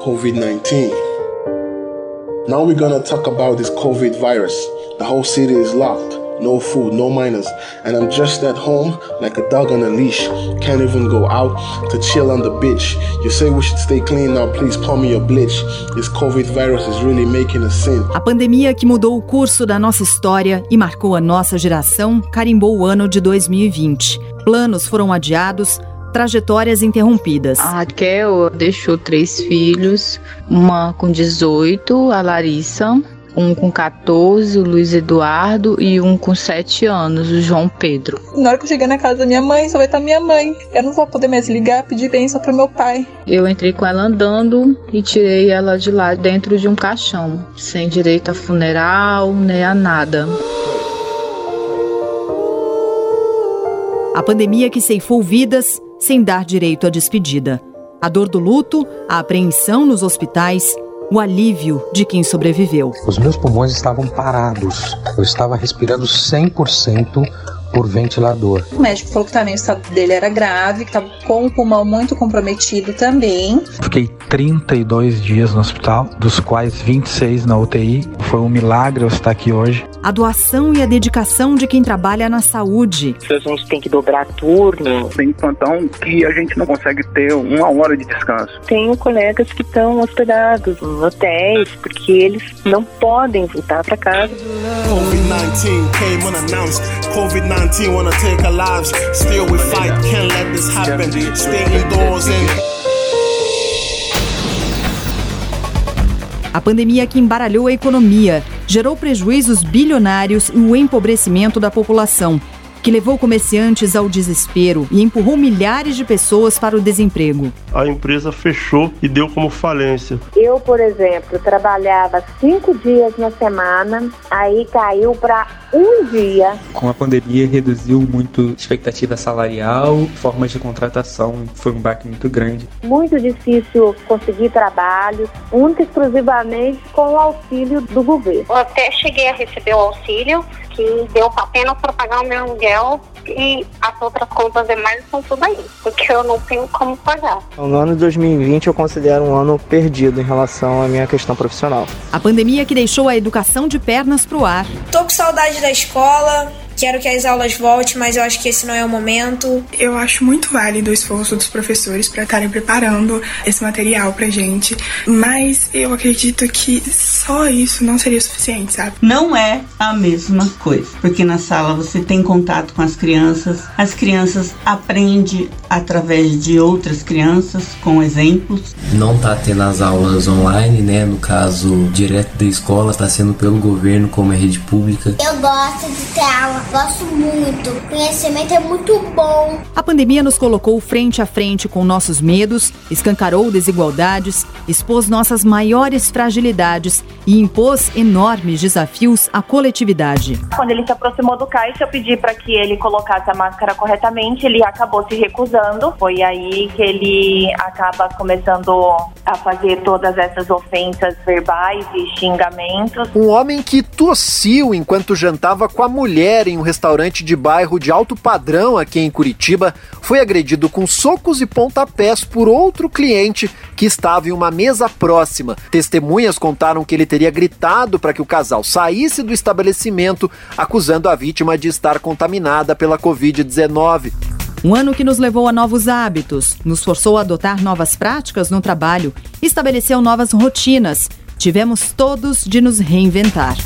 COVID-19. Now we're gonna talk about this COVID virus. The whole city is locked. No food, no miners, and I'm just at home like a dog on a leash. Can't even go out to chill on the beach. You say we should stay clean now, please pour me a bleach. This COVID virus is really making a sin. A pandemia que mudou o curso da nossa história e marcou a nossa geração carimbou o ano de 2020. Planos foram adiados, trajetórias interrompidas. A Raquel deixou três filhos, uma com 18, a Larissa, um com 14, o Luiz Eduardo, e um com 7 anos, o João Pedro. Na hora que eu chegar na casa da minha mãe, só vai estar minha mãe. Eu não vou poder mais ligar, pedir bênção pro meu pai. Eu entrei com ela andando e tirei ela de lá dentro de um caixão, sem direito a funeral, nem a nada. A pandemia que ceifou vidas sem dar direito à despedida. A dor do luto, a apreensão nos hospitais o alívio de quem sobreviveu. Os meus pulmões estavam parados. Eu estava respirando 100% por ventilador. O médico falou que também o estado dele era grave, que estava com o pulmão muito comprometido também. Fiquei 32 dias no hospital, dos quais 26 na UTI. Foi um milagre eu estar aqui hoje. A doação e a dedicação de quem trabalha na saúde. A gente tem que dobrar turno. Tem plantão que a gente não consegue ter uma hora de descanso. Tenho colegas que estão hospedados em hotéis porque eles não podem voltar para casa. COVID-19 came unannounced. COVID-19 wanna take our lives. Still we fight, can't let this happen. Stay indoors and A pandemia que embaralhou a economia, gerou prejuízos bilionários e o empobrecimento da população que levou comerciantes ao desespero e empurrou milhares de pessoas para o desemprego. A empresa fechou e deu como falência. Eu, por exemplo, trabalhava cinco dias na semana, aí caiu para um dia. Com a pandemia, reduziu muito expectativa salarial, formas de contratação, foi um baque muito grande. Muito difícil conseguir trabalho, única exclusivamente com o auxílio do governo. Eu até cheguei a receber o auxílio, que deu apenas para pagar o meu aluguel e as outras contas demais são tudo aí, porque eu não tenho como pagar. No ano de 2020 eu considero um ano perdido em relação à minha questão profissional. A pandemia que deixou a educação de pernas pro ar. Tô com saudade da escola, Quero que as aulas voltem, mas eu acho que esse não é o momento. Eu acho muito válido o esforço dos professores para estarem preparando esse material pra gente, mas eu acredito que só isso não seria suficiente, sabe? Não é a mesma coisa, porque na sala você tem contato com as crianças, as crianças aprendem através de outras crianças com exemplos. Não tá tendo as aulas online, né? No caso, direto da escola, tá sendo pelo governo como é rede pública. Eu gosto de ter aula Gosto muito. Conhecimento é muito bom. A pandemia nos colocou frente a frente com nossos medos, escancarou desigualdades, expôs nossas maiores fragilidades e impôs enormes desafios à coletividade. Quando ele se aproximou do caixa, eu pedi para que ele colocasse a máscara corretamente, ele acabou se recusando. Foi aí que ele acaba começando a fazer todas essas ofensas verbais e xingamentos. Um homem que tossiu enquanto jantava com a mulher em um restaurante de bairro de alto padrão aqui em Curitiba, foi agredido com socos e pontapés por outro cliente que estava em uma mesa próxima. Testemunhas contaram que ele teria gritado para que o casal saísse do estabelecimento, acusando a vítima de estar contaminada pela Covid-19. Um ano que nos levou a novos hábitos, nos forçou a adotar novas práticas no trabalho, estabeleceu novas rotinas. Tivemos todos de nos reinventar.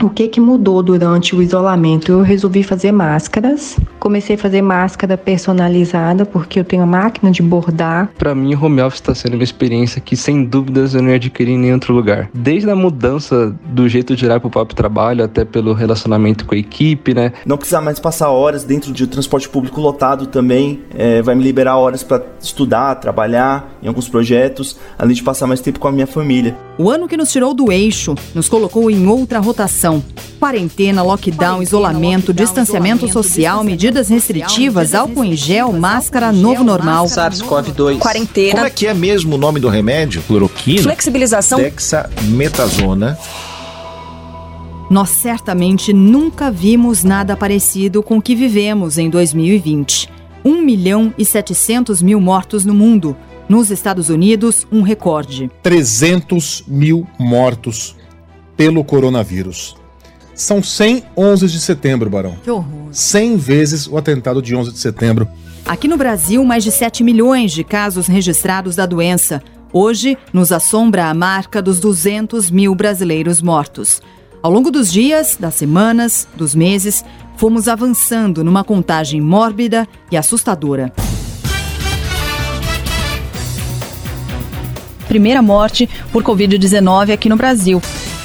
O que, que mudou durante o isolamento? Eu resolvi fazer máscaras. Comecei a fazer máscara personalizada porque eu tenho a máquina de bordar. Para mim, o home office está sendo uma experiência que, sem dúvidas, eu não ia adquirir em nenhum outro lugar. Desde a mudança do jeito de olhar para o próprio trabalho, até pelo relacionamento com a equipe, né? Não precisar mais passar horas dentro de transporte público lotado também é, vai me liberar horas para estudar, trabalhar em alguns projetos, além de passar mais tempo com a minha família. O ano que nos tirou do eixo nos colocou em outra rotação. Quarentena, lockdown, Quarentena, isolamento, lockdown, distanciamento social, medidas restritivas, álcool em gel, máscara, novo normal. SARS-CoV-2. Quarentena. Como é que é mesmo o nome do remédio? Cloroquina? Flexibilização. Dexametasona. Nós certamente nunca vimos nada parecido com o que vivemos em 2020. 1 milhão e 700 mil mortos no mundo, Nos Estados Unidos, um recorde. 300 mil mortos pelo coronavírus. São 100 11 de setembro, Barão. Que horror. 100 vezes o atentado de 11 de setembro. Aqui no Brasil, mais de 7 milhões de casos registrados da doença. Hoje, nos assombra a marca dos 200 mil brasileiros mortos. Ao longo dos dias, das semanas, dos meses, fomos avançando numa contagem mórbida e assustadora. Primeira morte por Covid-19 aqui no Brasil.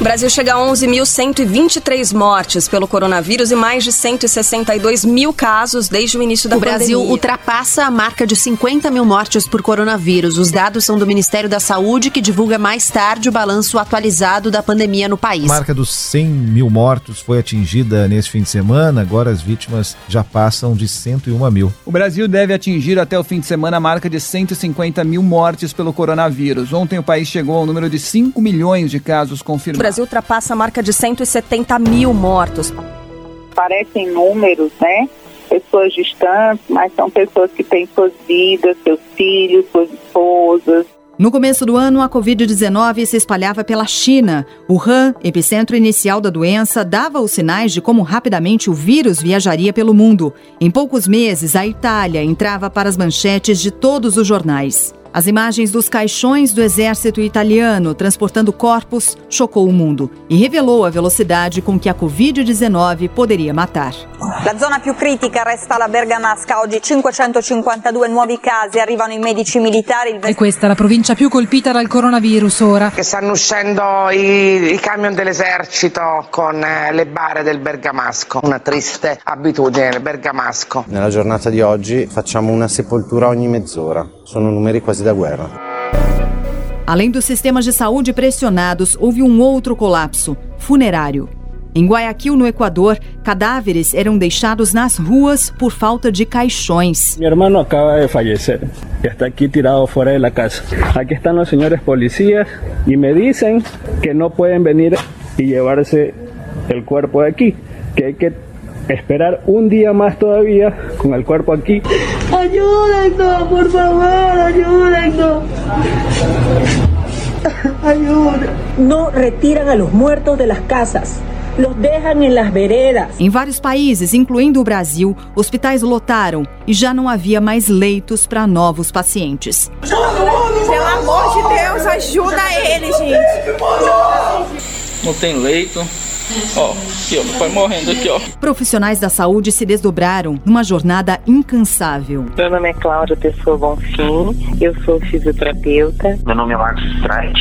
O Brasil chega a 11.123 mortes pelo coronavírus e mais de 162 mil casos desde o início da o pandemia. O Brasil ultrapassa a marca de 50 mil mortes por coronavírus. Os dados são do Ministério da Saúde, que divulga mais tarde o balanço atualizado da pandemia no país. A marca dos 100 mil mortos foi atingida nesse fim de semana. Agora as vítimas já passam de 101 mil. O Brasil deve atingir até o fim de semana a marca de 150 mil mortes pelo coronavírus. Ontem o país chegou ao número de 5 milhões de casos confirmados. O Brasil ultrapassa a marca de 170 mil mortos. Parecem números, né? Pessoas distantes, mas são pessoas que têm suas vidas, seus filhos, suas esposas. No começo do ano, a Covid-19 se espalhava pela China. Wuhan, epicentro inicial da doença, dava os sinais de como rapidamente o vírus viajaria pelo mundo. Em poucos meses, a Itália entrava para as manchetes de todos os jornais. As imagens dos caixões do exército italiano transportando corpos chocou o mundo e revelou a velocidade com que a Covid-19 poderia matar. La zona più critica resta la Bergamasca. Oggi 552 nuovi casi, arrivano i medici militari. E questa è la provincia più colpita dal coronavirus ora. Che stanno uscendo i, i camion dell'esercito con eh, le bare del Bergamasco. Una triste abitudine, il Bergamasco. Nella giornata di oggi facciamo una sepoltura ogni mezz'ora. Sono numeri quasi da guerra. Além dos sistemas de saúde pressionados, houve um outro colapso funerário. Em Guayaquil, no Equador, cadáveres eram deixados nas ruas por falta de caixões. Mi hermano acaba de fallecer. Está aquí tirado fuera de la casa. Aquí están los señores policías y me dicen que no pueden venir y llevarse el cuerpo de aquí, que hay que esperar un día más todavía con el cuerpo aquí. Ayúdennos, por favor, ayúdennos. Ayúdennos. No retiran a los muertos de las casas. Los dejan en las veredas. Em vários países, incluindo o Brasil, hospitais lotaram e já não havia mais leitos para novos pacientes. Pelo amor de Deus, ajuda ele, gente. Não tem leito. Ó, aqui, ó, meu pai morrendo aqui, ó. Profissionais da saúde se desdobraram numa jornada incansável. Meu nome é Cláudia Pessoa Bonfim, eu sou fisioterapeuta. Meu nome é Marcos Streit,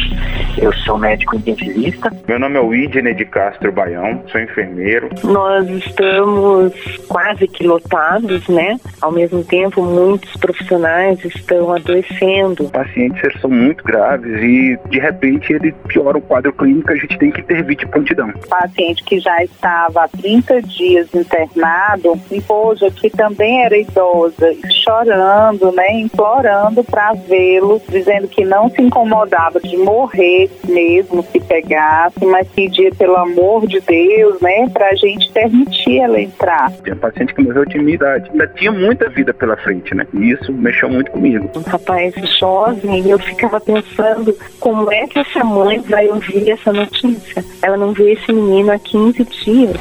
eu sou médico intensivista. Meu nome é Widney de Castro Baião, sou enfermeiro. Nós estamos quase que lotados, né? Ao mesmo tempo, muitos profissionais estão adoecendo. Pacientes eles são muito graves e, de repente, ele piora o quadro clínico, a gente tem que intervir de prontidão paciente que já estava há 30 dias internado, esposa que também era idosa, chorando, né, implorando para vê-lo, dizendo que não se incomodava de morrer mesmo se pegasse, mas pedia pelo amor de Deus, né, para a gente permitir ela entrar. Tem um paciente que morreu de minha idade, ainda tinha muita vida pela frente, né, e isso mexeu muito comigo. Um rapaz jovem, eu ficava pensando como é que essa mãe vai ouvir essa notícia. Ela não vê esse menino há 15 dias.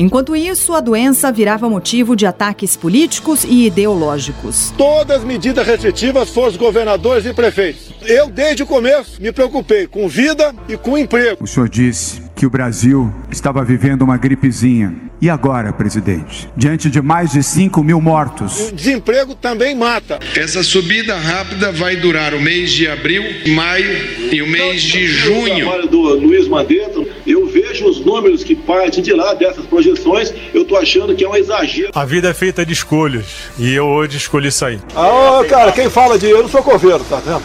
Enquanto isso, a doença virava motivo de ataques políticos e ideológicos. Todas as medidas restritivas foram os governadores e prefeitos. Eu, desde o começo, me preocupei com vida e com emprego. O senhor disse que o Brasil estava vivendo uma gripezinha. E agora, presidente? Diante de mais de 5 mil mortos. O desemprego também mata. Essa subida rápida vai durar o mês de abril, maio e o mês de junho. O trabalho do Luiz Mandetta, eu vejo os números que partem de lá, dessas projeções, eu tô achando que é um exagero. A vida é feita de escolhas e eu hoje escolhi sair. Ah, cara, quem fala de eu não sou coveiro, tá vendo?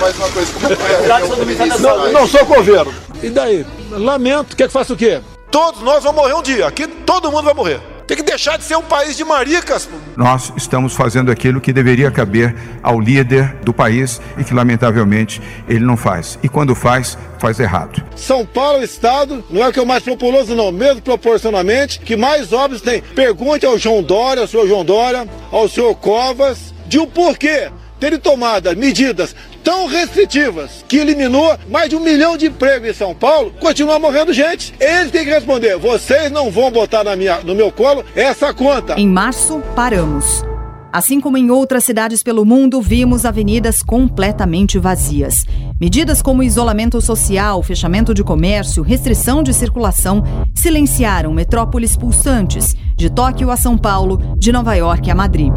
mais uma coisa. Não, não sou coveiro. E daí? Lamento. Quer que faça o quê? Todos nós vamos morrer um dia. Aqui todo mundo vai morrer. Tem que deixar de ser um país de maricas. Nós estamos fazendo aquilo que deveria caber ao líder do país e que, lamentavelmente, ele não faz. E quando faz, faz errado. São Paulo é o estado, não é o que é o mais populoso, não, mesmo proporcionalmente, que mais óbitos tem. Pergunte ao João Dória, ao senhor João Dória, ao senhor Covas, de o porquê terem tomado medidas tão restritivas que eliminou mais de um milhão de empregos em São Paulo, continua morrendo gente. Eles têm que responder: vocês não vão botar na minha, no meu colo essa conta. Em março, paramos. Assim como em outras cidades pelo mundo, vimos avenidas completamente vazias. Medidas como isolamento social, fechamento de comércio, restrição de circulação silenciaram metrópoles pulsantes, de Tóquio a São Paulo, de Nova York a Madrid.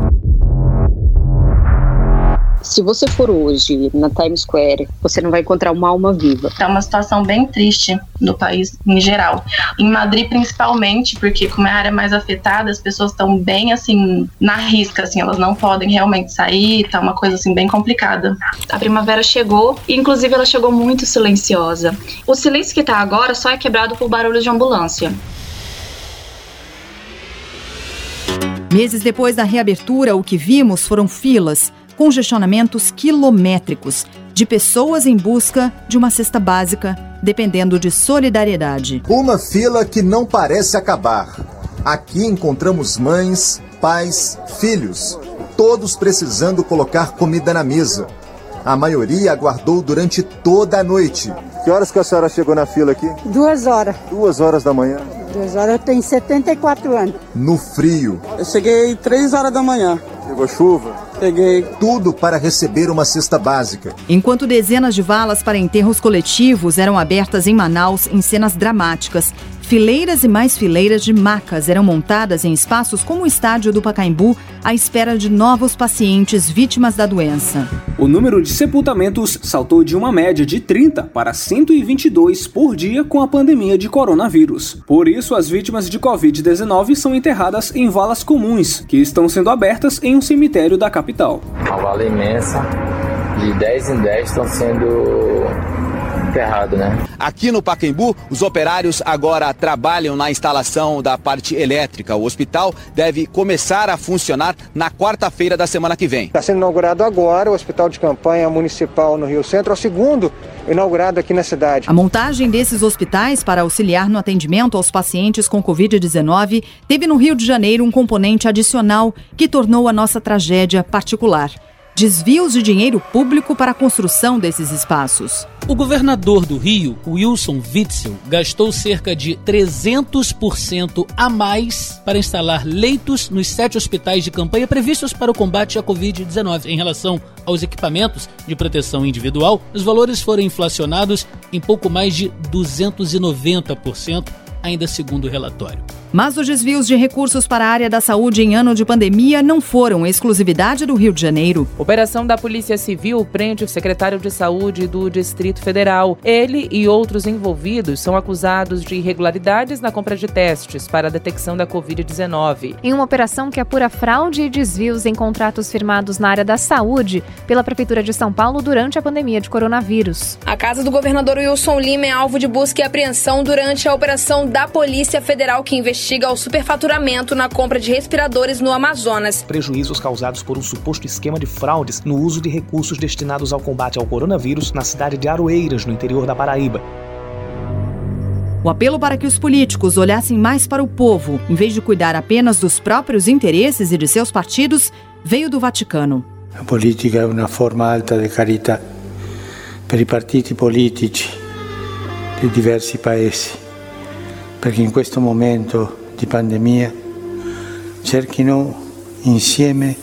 Se você for hoje na Times Square, você não vai encontrar uma alma viva. É uma situação bem triste no país em geral. Em Madrid, principalmente, porque como é a área mais afetada, as pessoas estão bem assim na risca, assim, elas não podem realmente sair, tá uma coisa assim bem complicada. A primavera chegou e inclusive ela chegou muito silenciosa. O silêncio que tá agora só é quebrado por barulhos de ambulância. Meses depois da reabertura, o que vimos foram filas congestionamentos quilométricos de pessoas em busca de uma cesta básica, dependendo de solidariedade. Uma fila que não parece acabar. Aqui encontramos mães, pais, filhos, todos precisando colocar comida na mesa. A maioria aguardou durante toda a noite. Que horas que a senhora chegou na fila aqui? Duas horas. Duas horas da manhã? Duas horas, eu tenho 74 anos. No frio. Eu cheguei três horas da manhã. Pegou chuva? Peguei. Tudo para receber uma cesta básica. Enquanto dezenas de valas para enterros coletivos eram abertas em Manaus em cenas dramáticas, Fileiras e mais fileiras de macas eram montadas em espaços como o estádio do Pacaembu à espera de novos pacientes vítimas da doença. O número de sepultamentos saltou de uma média de 30 para 122 por dia com a pandemia de coronavírus. Por isso, as vítimas de Covid-19 são enterradas em valas comuns, que estão sendo abertas em um cemitério da capital. Uma vala imensa, de 10 em 10 estão sendo né? Aqui no Pacaembu, os operários agora trabalham na instalação da parte elétrica. O hospital deve começar a funcionar na quarta-feira da semana que vem. Está sendo inaugurado agora o Hospital de Campanha Municipal no Rio Centro, é o segundo inaugurado aqui na cidade. A montagem desses hospitais para auxiliar no atendimento aos pacientes com Covid-19 teve no Rio de Janeiro um componente adicional que tornou a nossa tragédia particular desvios de dinheiro público para a construção desses espaços. O governador do Rio, Wilson Witzel, gastou cerca de 300% a mais para instalar leitos nos sete hospitais de campanha previstos para o combate à Covid-19. Em relação aos equipamentos de proteção individual, os valores foram inflacionados em pouco mais de 290%, ainda segundo o relatório. Mas os desvios de recursos para a área da saúde em ano de pandemia não foram exclusividade do Rio de Janeiro. Operação da Polícia Civil prende o secretário de Saúde do Distrito Federal. Ele e outros envolvidos são acusados de irregularidades na compra de testes para a detecção da Covid-19. Em uma operação que apura fraude e desvios em contratos firmados na área da saúde pela Prefeitura de São Paulo durante a pandemia de coronavírus. A casa do governador Wilson Lima é alvo de busca e apreensão durante a operação da Polícia Federal que investiga investiga o superfaturamento na compra de respiradores no Amazonas. Prejuízos causados por um suposto esquema de fraudes no uso de recursos destinados ao combate ao coronavírus na cidade de Aroeiras, no interior da Paraíba. O apelo para que os políticos olhassem mais para o povo, em vez de cuidar apenas dos próprios interesses e de seus partidos, veio do Vaticano. A política é uma forma alta de carità per i partiti politici di diversi paesi perché in questo momento di pandemia cerchino insieme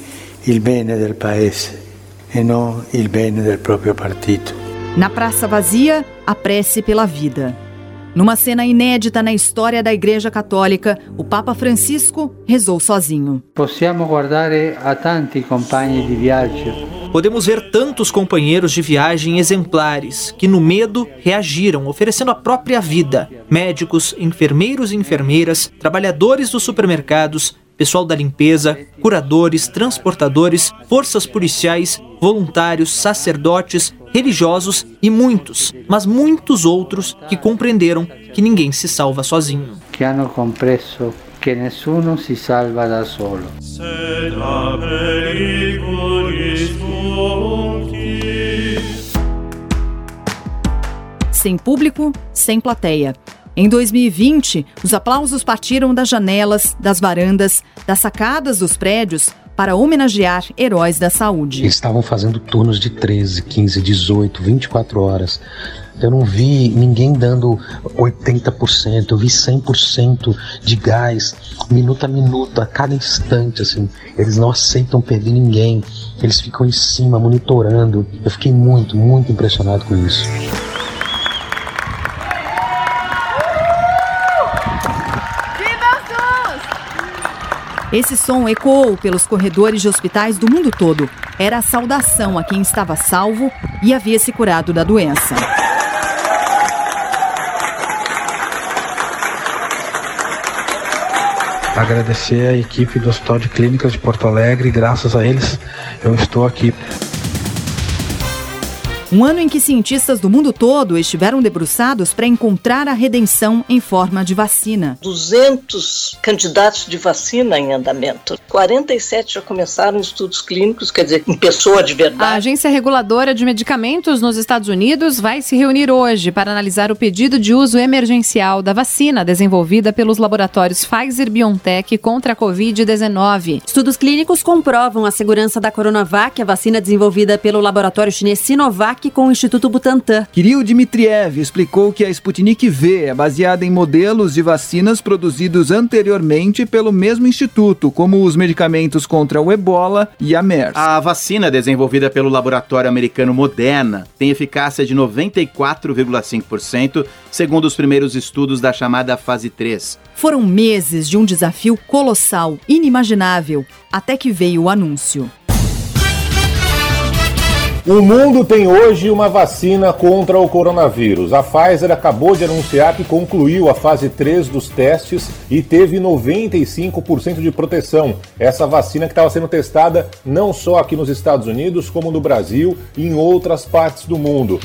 il bene del paese e non il bene del proprio partito. Na praça vazia, a prece pela vida. Numa cena inédita na história da Igreja Católica, o Papa Francisco rezou sozinho. Possiamo guardare a tanti compagni di viaggio podemos ver tantos companheiros de viagem exemplares que, no medo, reagiram, oferecendo a própria vida. Médicos, enfermeiros e enfermeiras, trabalhadores dos supermercados, pessoal da limpeza, curadores, transportadores, forças policiais, voluntários, sacerdotes, religiosos e muitos, mas muitos outros que compreenderam que ninguém se salva sozinho. Que hanno compreso che nessuno si salva da solo. Sem público, sem plateia. Em 2020, os aplausos partiram das janelas, das varandas, das sacadas dos prédios para homenagear heróis da saúde. Eles estavam fazendo turnos de 13, 15, 18, 24 horas. Eu não vi ninguém dando 80%, eu vi 100% de gás, minuto a minuto, a cada instante, assim. Eles não aceitam perder ninguém, eles ficam em cima, monitorando. Eu fiquei muito, muito impressionado com isso. Esse som ecoou pelos corredores de hospitais do mundo todo. Era a saudação a quem estava salvo e havia se curado da doença. Agradecer a equipe do Hospital de Clínicas de Porto Alegre, graças a eles eu estou aqui. Um ano em que cientistas do mundo todo estiveram debruçados para encontrar a redenção em forma de vacina. 200 candidatos de vacina em andamento. 47 já começaram estudos clínicos, quer dizer, em pessoa de verdade. A Agência Reguladora de Medicamentos nos Estados Unidos vai se reunir hoje para analisar o pedido de uso emergencial da vacina desenvolvida pelos laboratórios Pfizer BioNTech contra a Covid-19. Estudos clínicos comprovam a segurança da Coronavac, a vacina desenvolvida pelo laboratório chinês Sinovac com o Instituto Butantan. Kirill Dmitriev explicou que a Sputnik V é baseada em modelos de vacinas produzidos anteriormente pelo mesmo instituto, como os medicamentos contra o ebola e a MERS. A vacina desenvolvida pelo laboratório americano Moderna tem eficácia de 94,5%, segundo os primeiros estudos da chamada fase 3. Foram meses de um desafio colossal, inimaginável, até que veio o anúncio. O mundo tem hoje uma vacina contra o coronavírus. A Pfizer acabou de anunciar que concluiu a fase 3 dos testes e teve 95% de proteção. Essa vacina que estava sendo testada não só aqui nos Estados Unidos, como no Brasil e em outras partes do mundo.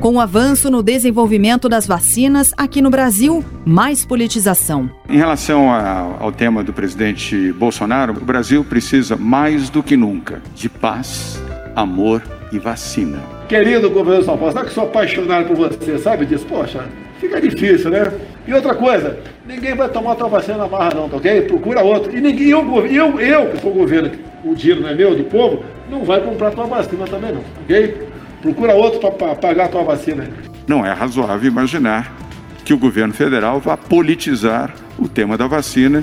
Com o avanço no desenvolvimento das vacinas, aqui no Brasil, mais politização. Em relação a, ao tema do presidente Bolsonaro, o Brasil precisa mais do que nunca de paz amor e vacina. Querido governo de São Paulo, sabe que sou apaixonado por você, sabe disso? Poxa, fica difícil, né? E outra coisa, ninguém vai tomar tua vacina na marra não, tá ok? Procura outro. E ninguém, eu, eu, eu que sou o governo, o dinheiro não é meu, do povo, não vai comprar tua vacina também não, ok? Procura outro para pagar tua vacina. Não é razoável imaginar que o governo federal vá politizar o tema da vacina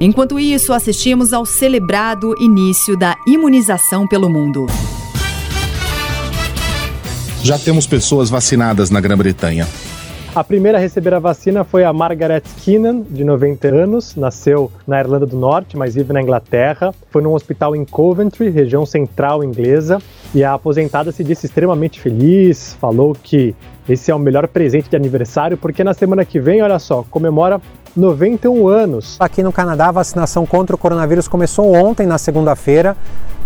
Enquanto isso, assistimos ao celebrado início da imunização pelo mundo. Já temos pessoas vacinadas na Grã-Bretanha. A primeira a receber a vacina foi a Margaret Keenan, de 90 anos, nasceu na Irlanda do Norte, mas vive na Inglaterra. Foi num hospital em Coventry, região central inglesa, e a aposentada se disse extremamente feliz, falou que esse é o melhor presente de aniversário, porque na semana que vem, olha só, comemora 91 anos. Aqui no Canadá, a vacinação contra o coronavírus começou ontem, na segunda-feira,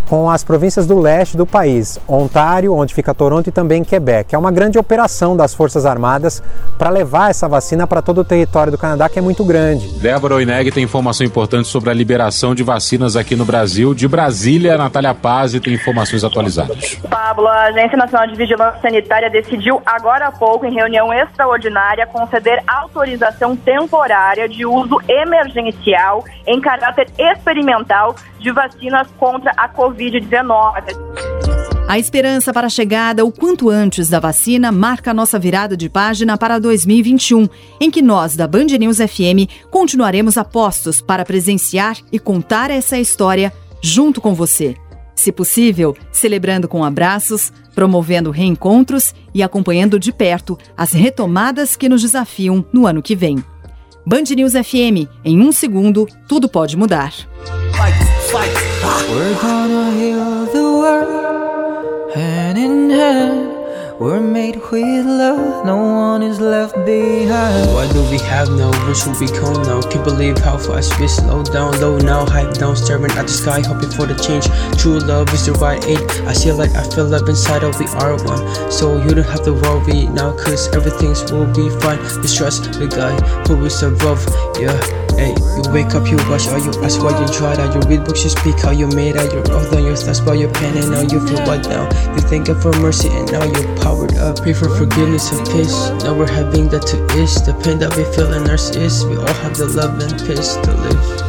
com as províncias do leste do país, Ontário, onde fica Toronto, e também Quebec. É uma grande operação das Forças Armadas para levar essa vacina para todo o território do Canadá, que é muito grande. Débora Oineg tem informação importante sobre a liberação de vacinas aqui no Brasil. De Brasília, Natália Paz tem informações atualizadas. Pablo, a Agência Nacional de Vigilância Sanitária decidiu agora há pouco, em reunião extraordinária, conceder autorização temporária de uso emergencial em caráter experimental de vacinas contra a Covid-19. A esperança para a chegada o quanto antes da vacina marca a nossa virada de página para 2021, em que nós, da Band News FM, continuaremos apostos para presenciar e contar essa história junto com você. Se possível, celebrando com abraços, promovendo reencontros e acompanhando de perto as retomadas que nos desafiam no ano que vem. Band News FM, em um segundo, tudo pode mudar. Fight, fight. We're gonna heal the world, hand in hand. We're made with love, no one is left behind. Why do we have no? Where should we go now? Can't believe how fast we slow down, low now, hype down, staring at the sky, hoping for the change. True love is the right age. I see like I feel love inside of we are one. So you don't have to worry now, cause everything's will be fine. The trust we got, who is above, yeah. Hey, you wake up, you wash all you ask why you try that. You read books, you speak how you made out. You're on your thoughts about your pain, and now you feel what now? You thank God for mercy, and now you're powered up. Pray for forgiveness and peace. Now we're having that to is. The pain that we feel in us is. We all have the love and peace to live.